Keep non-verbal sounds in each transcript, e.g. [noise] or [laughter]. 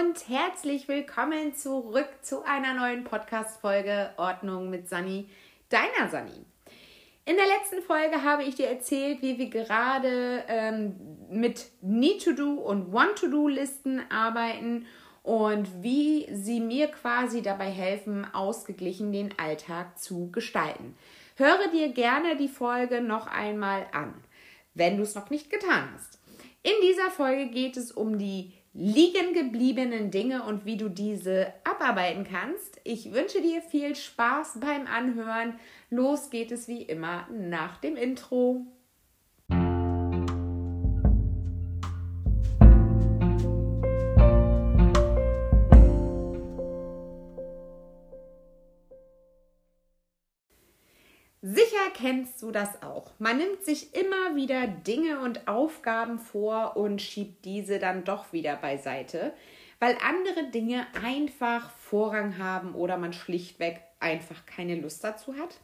und herzlich willkommen zurück zu einer neuen Podcast-Folge Ordnung mit Sani, deiner Sani. In der letzten Folge habe ich dir erzählt, wie wir gerade ähm, mit Need-to-Do und Want-to-Do-Listen arbeiten und wie sie mir quasi dabei helfen, ausgeglichen den Alltag zu gestalten. Höre dir gerne die Folge noch einmal an, wenn du es noch nicht getan hast. In dieser Folge geht es um die liegen gebliebenen Dinge und wie du diese abarbeiten kannst. Ich wünsche dir viel Spaß beim Anhören. Los geht es wie immer nach dem Intro. Sicher kennst du das auch. Man nimmt sich immer wieder Dinge und Aufgaben vor und schiebt diese dann doch wieder beiseite, weil andere Dinge einfach Vorrang haben oder man schlichtweg einfach keine Lust dazu hat.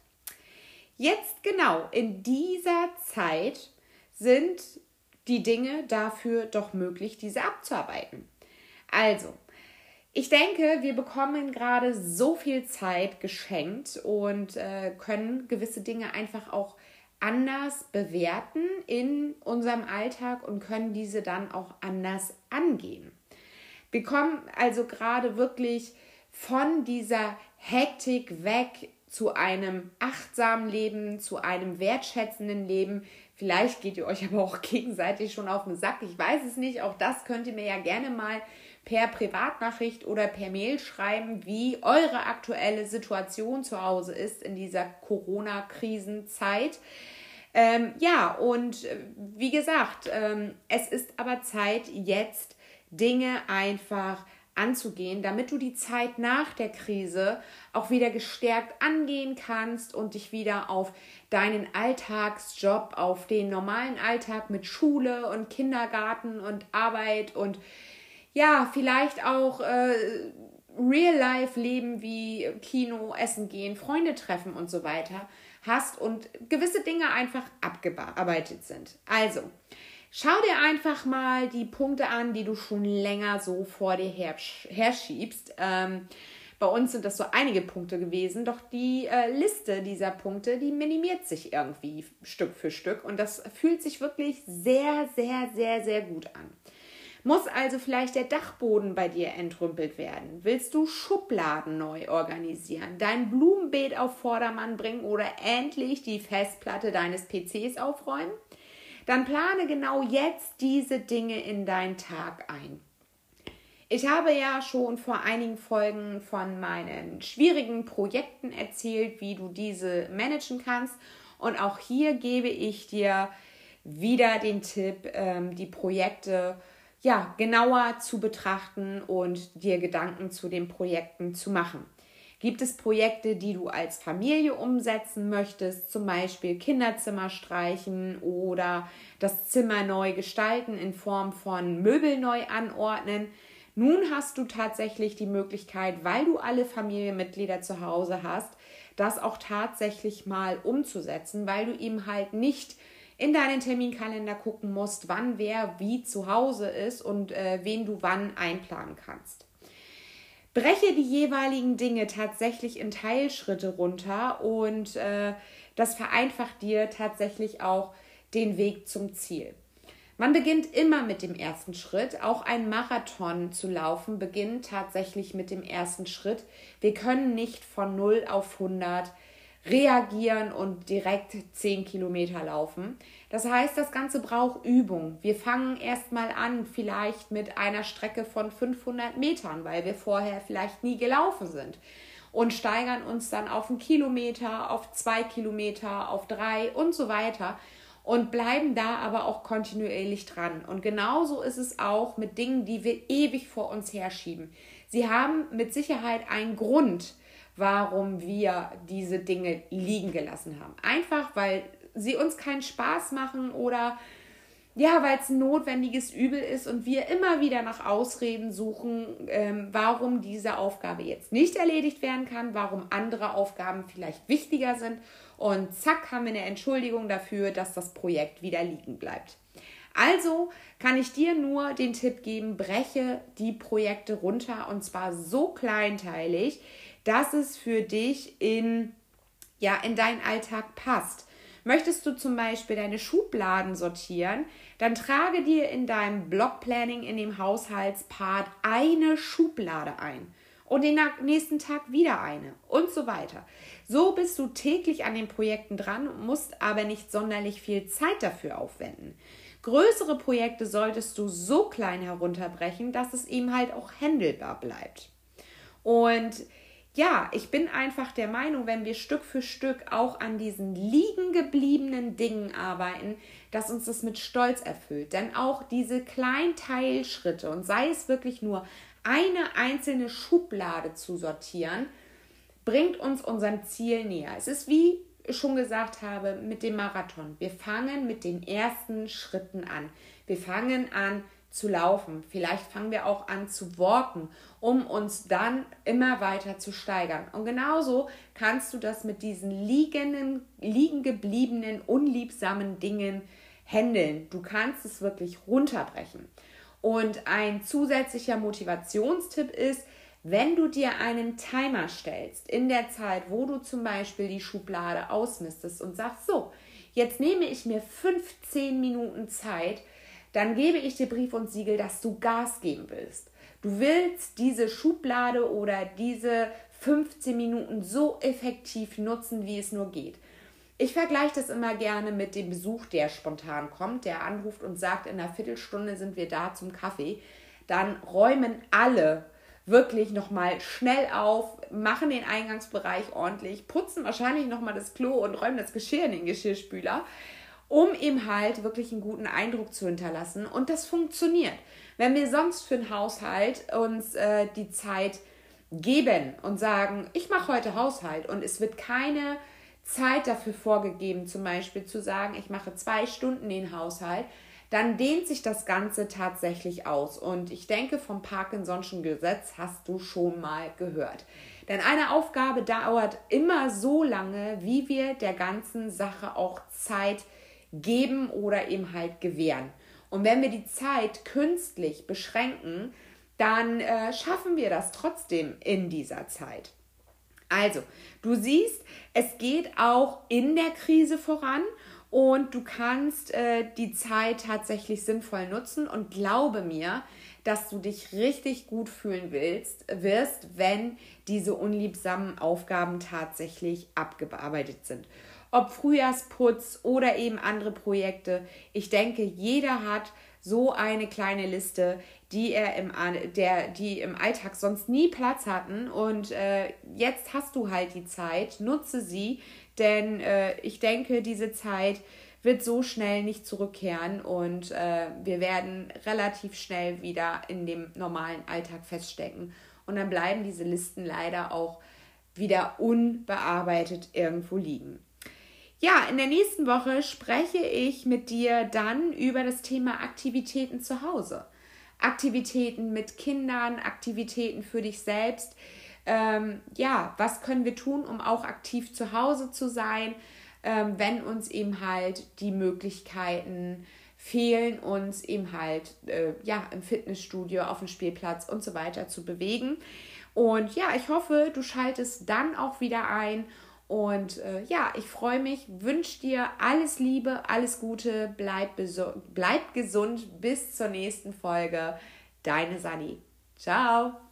Jetzt genau in dieser Zeit sind die Dinge dafür doch möglich, diese abzuarbeiten. Also, ich denke, wir bekommen gerade so viel Zeit geschenkt und äh, können gewisse Dinge einfach auch anders bewerten in unserem Alltag und können diese dann auch anders angehen. Wir kommen also gerade wirklich von dieser Hektik weg zu einem achtsamen Leben, zu einem wertschätzenden Leben. Vielleicht geht ihr euch aber auch [laughs] gegenseitig schon auf den Sack. Ich weiß es nicht. Auch das könnt ihr mir ja gerne mal per Privatnachricht oder per Mail schreiben, wie eure aktuelle Situation zu Hause ist in dieser Corona-Krisenzeit. Ähm, ja, und äh, wie gesagt, ähm, es ist aber Zeit, jetzt Dinge einfach anzugehen, damit du die Zeit nach der Krise auch wieder gestärkt angehen kannst und dich wieder auf deinen Alltagsjob, auf den normalen Alltag mit Schule und Kindergarten und Arbeit und ja, vielleicht auch äh, Real-Life-Leben wie Kino, Essen gehen, Freunde treffen und so weiter hast und gewisse Dinge einfach abgearbeitet sind. Also, schau dir einfach mal die Punkte an, die du schon länger so vor dir herschiebst. Ähm, bei uns sind das so einige Punkte gewesen, doch die äh, Liste dieser Punkte, die minimiert sich irgendwie Stück für Stück und das fühlt sich wirklich sehr, sehr, sehr, sehr gut an. Muss also vielleicht der Dachboden bei dir entrümpelt werden? Willst du Schubladen neu organisieren, dein Blumenbeet auf Vordermann bringen oder endlich die Festplatte deines PCs aufräumen? Dann plane genau jetzt diese Dinge in deinen Tag ein. Ich habe ja schon vor einigen Folgen von meinen schwierigen Projekten erzählt, wie du diese managen kannst. Und auch hier gebe ich dir wieder den Tipp, ähm, die Projekte ja, genauer zu betrachten und dir Gedanken zu den Projekten zu machen. Gibt es Projekte, die du als Familie umsetzen möchtest, zum Beispiel Kinderzimmer streichen oder das Zimmer neu gestalten in Form von Möbel neu anordnen? Nun hast du tatsächlich die Möglichkeit, weil du alle Familienmitglieder zu Hause hast, das auch tatsächlich mal umzusetzen, weil du ihm halt nicht in deinen Terminkalender gucken musst, wann wer wie zu Hause ist und äh, wen du wann einplanen kannst. Breche die jeweiligen Dinge tatsächlich in Teilschritte runter und äh, das vereinfacht dir tatsächlich auch den Weg zum Ziel. Man beginnt immer mit dem ersten Schritt. Auch ein Marathon zu laufen beginnt tatsächlich mit dem ersten Schritt. Wir können nicht von 0 auf 100 reagieren und direkt 10 Kilometer laufen. Das heißt, das Ganze braucht Übung. Wir fangen erstmal an, vielleicht mit einer Strecke von 500 Metern, weil wir vorher vielleicht nie gelaufen sind. Und steigern uns dann auf einen Kilometer, auf zwei Kilometer, auf drei und so weiter. Und bleiben da aber auch kontinuierlich dran. Und genauso ist es auch mit Dingen, die wir ewig vor uns herschieben. Sie haben mit Sicherheit einen Grund, warum wir diese Dinge liegen gelassen haben. Einfach weil sie uns keinen Spaß machen oder ja, weil es ein notwendiges Übel ist und wir immer wieder nach Ausreden suchen, ähm, warum diese Aufgabe jetzt nicht erledigt werden kann, warum andere Aufgaben vielleicht wichtiger sind. Und zack, haben wir eine Entschuldigung dafür, dass das Projekt wieder liegen bleibt. Also kann ich dir nur den Tipp geben, breche die Projekte runter und zwar so kleinteilig, dass es für dich in, ja, in deinen Alltag passt. Möchtest du zum Beispiel deine Schubladen sortieren, dann trage dir in deinem Blockplanning in dem Haushaltspart eine Schublade ein und den nächsten Tag wieder eine und so weiter. So bist du täglich an den Projekten dran, musst aber nicht sonderlich viel Zeit dafür aufwenden. Größere Projekte solltest du so klein herunterbrechen, dass es eben halt auch händelbar bleibt. Und ja, ich bin einfach der Meinung, wenn wir Stück für Stück auch an diesen liegen gebliebenen Dingen arbeiten, dass uns das mit Stolz erfüllt. Denn auch diese kleinen Teilschritte und sei es wirklich nur eine einzelne Schublade zu sortieren, bringt uns unserem Ziel näher. Es ist wie ich schon gesagt habe mit dem Marathon. Wir fangen mit den ersten Schritten an. Wir fangen an zu laufen. Vielleicht fangen wir auch an zu walken, um uns dann immer weiter zu steigern. Und genauso kannst du das mit diesen liegenden, liegen gebliebenen, unliebsamen Dingen handeln. Du kannst es wirklich runterbrechen. Und ein zusätzlicher Motivationstipp ist, wenn du dir einen Timer stellst in der Zeit, wo du zum Beispiel die Schublade ausmistest und sagst, so, jetzt nehme ich mir 15 Minuten Zeit, dann gebe ich dir Brief und Siegel, dass du Gas geben willst. Du willst diese Schublade oder diese 15 Minuten so effektiv nutzen, wie es nur geht. Ich vergleiche das immer gerne mit dem Besuch, der spontan kommt, der anruft und sagt, in einer Viertelstunde sind wir da zum Kaffee. Dann räumen alle wirklich nochmal schnell auf, machen den Eingangsbereich ordentlich, putzen wahrscheinlich nochmal das Klo und räumen das Geschirr in den Geschirrspüler um eben halt wirklich einen guten Eindruck zu hinterlassen. Und das funktioniert. Wenn wir sonst für den Haushalt uns äh, die Zeit geben und sagen, ich mache heute Haushalt und es wird keine Zeit dafür vorgegeben, zum Beispiel zu sagen, ich mache zwei Stunden den Haushalt, dann dehnt sich das Ganze tatsächlich aus. Und ich denke, vom Parkinson'schen Gesetz hast du schon mal gehört. Denn eine Aufgabe dauert immer so lange, wie wir der ganzen Sache auch Zeit geben geben oder eben halt gewähren. Und wenn wir die Zeit künstlich beschränken, dann äh, schaffen wir das trotzdem in dieser Zeit. Also, du siehst, es geht auch in der Krise voran und du kannst äh, die Zeit tatsächlich sinnvoll nutzen und glaube mir, dass du dich richtig gut fühlen willst, wirst, wenn diese unliebsamen Aufgaben tatsächlich abgearbeitet sind ob Frühjahrsputz oder eben andere Projekte. Ich denke, jeder hat so eine kleine Liste, die er im, der, die im Alltag sonst nie Platz hatten. Und äh, jetzt hast du halt die Zeit, nutze sie, denn äh, ich denke, diese Zeit wird so schnell nicht zurückkehren und äh, wir werden relativ schnell wieder in dem normalen Alltag feststecken. Und dann bleiben diese Listen leider auch wieder unbearbeitet irgendwo liegen. Ja, in der nächsten Woche spreche ich mit dir dann über das Thema Aktivitäten zu Hause. Aktivitäten mit Kindern, Aktivitäten für dich selbst. Ähm, ja, was können wir tun, um auch aktiv zu Hause zu sein, ähm, wenn uns eben halt die Möglichkeiten fehlen, uns eben halt äh, ja, im Fitnessstudio, auf dem Spielplatz und so weiter zu bewegen. Und ja, ich hoffe, du schaltest dann auch wieder ein und äh, ja, ich freue mich, wünsche dir alles Liebe, alles Gute, bleib, bleib gesund, bis zur nächsten Folge. Deine Sani. Ciao.